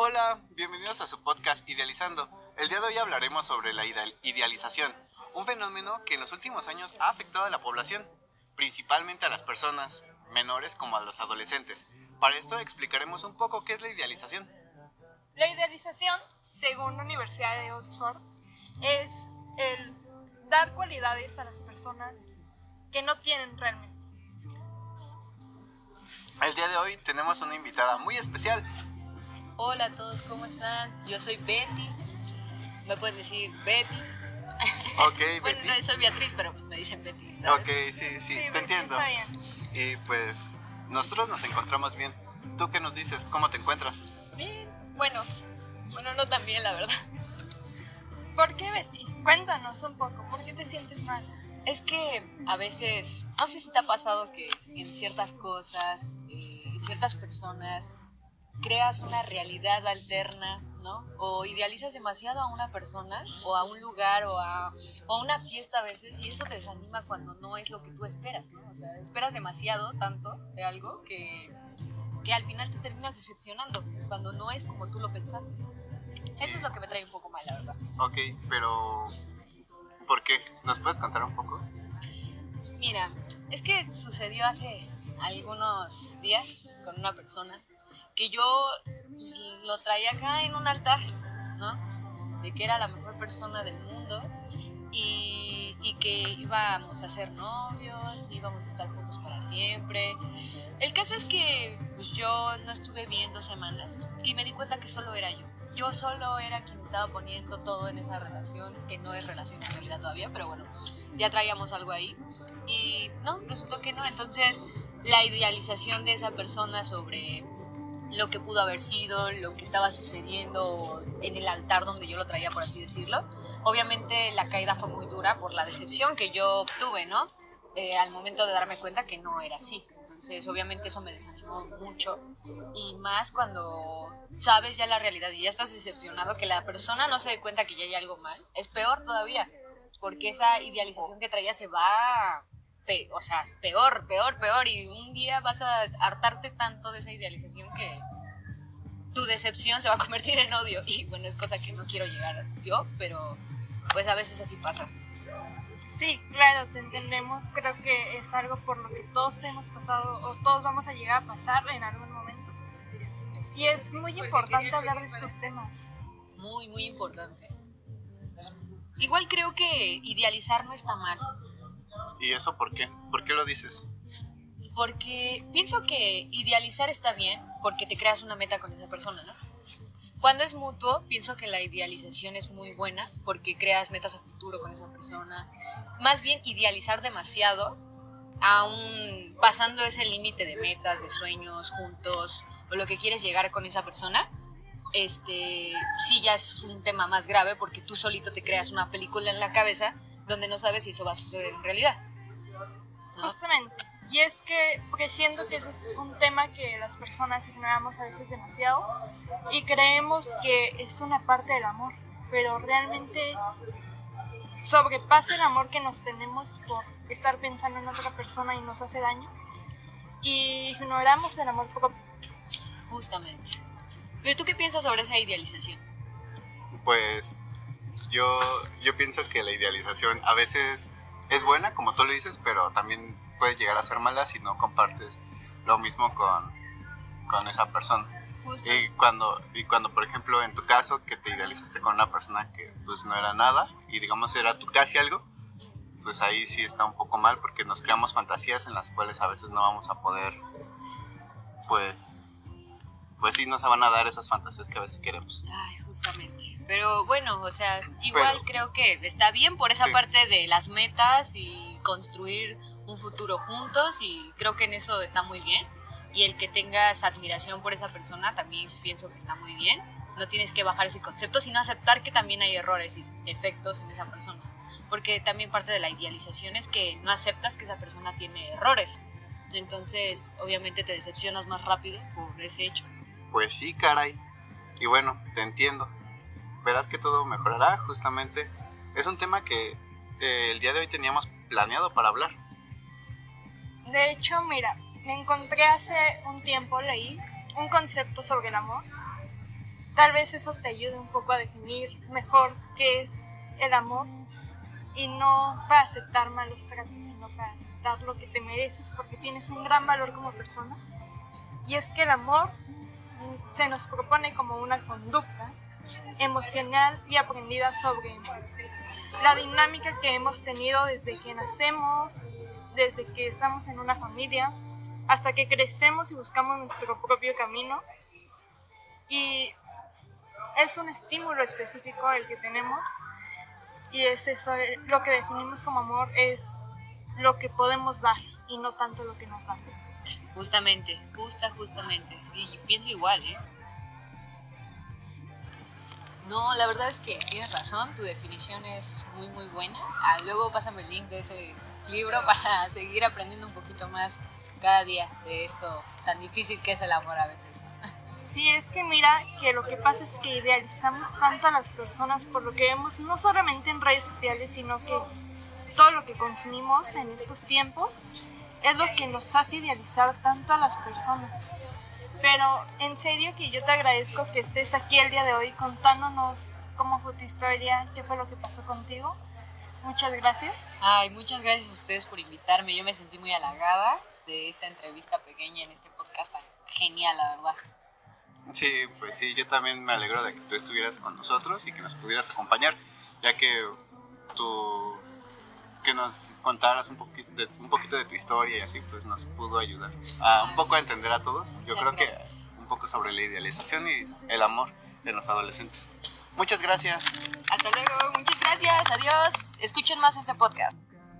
Hola, bienvenidos a su podcast Idealizando. El día de hoy hablaremos sobre la idealización, un fenómeno que en los últimos años ha afectado a la población, principalmente a las personas menores como a los adolescentes. Para esto explicaremos un poco qué es la idealización. La idealización, según la Universidad de Oxford, es el dar cualidades a las personas que no tienen realmente. El día de hoy tenemos una invitada muy especial. Hola a todos, ¿cómo están? Yo soy Betty. Me pueden decir Betty. Ok, bueno, Betty. no, soy Beatriz, pero me dicen Betty. Ok, ¿sabes? sí, sí, Sí, te Betty, entiendo. está bien. Y pues nosotros nos encontramos bien. ¿Tú qué nos dices? ¿Cómo te encuentras? Bien, bueno, bueno, no tan bien, la verdad. ¿Por qué, Betty? Cuéntanos un poco, ¿por qué te sientes mal? Es que a veces, no sé si te ha pasado que en ciertas cosas, eh, en ciertas personas, creas una realidad alterna, ¿no? O idealizas demasiado a una persona, o a un lugar, o a, o a una fiesta a veces, y eso te desanima cuando no es lo que tú esperas, ¿no? O sea, esperas demasiado, tanto, de algo, que, que al final te terminas decepcionando, cuando no es como tú lo pensaste. Eso es lo que me trae un poco mal, la verdad. Ok, pero ¿por qué? ¿Nos puedes contar un poco? Mira, es que sucedió hace algunos días con una persona que yo pues, lo traía acá en un altar, ¿no? De que era la mejor persona del mundo y, y que íbamos a ser novios, íbamos a estar juntos para siempre. El caso es que pues, yo no estuve bien dos semanas y me di cuenta que solo era yo. Yo solo era quien estaba poniendo todo en esa relación, que no es relación en realidad todavía, pero bueno, ya traíamos algo ahí. Y no, resultó que no. Entonces, la idealización de esa persona sobre lo que pudo haber sido, lo que estaba sucediendo en el altar donde yo lo traía, por así decirlo. Obviamente la caída fue muy dura por la decepción que yo tuve, ¿no? Eh, al momento de darme cuenta que no era así. Entonces, obviamente eso me desanimó mucho. Y más cuando sabes ya la realidad y ya estás decepcionado, que la persona no se dé cuenta que ya hay algo mal, es peor todavía. Porque esa idealización que traía se va pe- o sea, peor, peor, peor. Y un día vas a hartarte tanto de esa idealización que tu decepción se va a convertir en odio. Y bueno, es cosa que no quiero llegar yo, pero pues a veces así pasa. Sí, claro, te entendemos. Creo que es algo por lo que todos hemos pasado o todos vamos a llegar a pasar en algún momento. Y es muy importante hablar de estos temas. Muy, muy importante. Igual creo que idealizar no está mal. ¿Y eso por qué? ¿Por qué lo dices? Porque pienso que idealizar está bien porque te creas una meta con esa persona, ¿no? Cuando es mutuo, pienso que la idealización es muy buena porque creas metas a futuro con esa persona. Más bien idealizar demasiado, aún pasando ese límite de metas, de sueños juntos o lo que quieres llegar con esa persona, este sí ya es un tema más grave porque tú solito te creas una película en la cabeza donde no sabes si eso va a suceder en realidad. Justamente. Y es que porque siento que ese es un tema que las personas ignoramos a veces demasiado y creemos que es una parte del amor, pero realmente sobrepasa el amor que nos tenemos por estar pensando en otra persona y nos hace daño y ignoramos el amor propio. Justamente. Pero tú qué piensas sobre esa idealización? Pues yo, yo pienso que la idealización a veces es buena, como tú lo dices, pero también puede llegar a ser mala si no compartes lo mismo con, con esa persona. Justo. Y cuando, y cuando, por ejemplo, en tu caso, que te idealizaste con una persona que pues no era nada y digamos era tu casi algo, pues ahí sí está un poco mal porque nos creamos fantasías en las cuales a veces no vamos a poder, pues, pues sí nos van a dar esas fantasías que a veces queremos. Ay, justamente. Pero bueno, o sea, igual Pero- creo que está bien por esa Sí. parte de las metas y construir un futuro juntos y creo que en eso está muy bien. Y el que tengas admiración por esa persona también pienso que está muy bien. No tienes que bajar ese concepto, sino aceptar que también hay errores y defectos en esa persona. Porque también parte de la idealización es que no aceptas que esa persona tiene errores. Entonces, obviamente te decepcionas más rápido por ese hecho. Pues sí, caray. Y bueno, te entiendo. Verás que todo mejorará, justamente. Es un tema que eh, el día de hoy teníamos planeado para hablar. De hecho, mira, me encontré hace un tiempo, leí un concepto sobre el amor tal vez eso te ayude un poco a definir mejor qué es el amor y no para aceptar malos tratos, sino para aceptar lo que te mereces porque tienes un gran valor como persona. Y es que el amor se nos propone como una conducta emocional y aprendida sobre la dinámica que hemos tenido desde que nacemos, desde que estamos en una familia, hasta que crecemos y buscamos nuestro propio camino. Y es un estímulo específico el que tenemos y es eso, lo que definimos como amor es lo que podemos dar y no tanto lo que nos dan. Justamente, justa, justamente. Sí, pienso igual, ¿eh? No, la verdad es que tienes razón, tu definición es muy, muy buena. Ah, luego pásame el link de ese libro para seguir aprendiendo un poquito más cada día de esto tan difícil que es el amor a veces. Sí, es que mira que lo que pasa es que idealizamos tanto a las personas por lo que vemos, no solamente en redes sociales, sino que todo lo que consumimos en estos tiempos es lo que nos hace idealizar tanto a las personas. Pero en serio que yo te agradezco que estés aquí el día de hoy contándonos cómo fue tu historia, qué fue lo que pasó contigo. Muchas gracias. Ay, muchas gracias a ustedes por invitarme. Yo me sentí muy halagada de esta entrevista pequeña en este podcast tan genial, la verdad. Sí, pues sí, yo también me alegro de que tú estuvieras con nosotros y que nos pudieras acompañar, ya que tú que nos contaras un poquito de, un poquito de tu historia y así pues nos pudo ayudar a un poco a entender a todos. Yo creo que un poco sobre la idealización y el amor de los adolescentes. Muchas gracias. Hasta luego, muchas gracias, adiós. Escuchen más este podcast.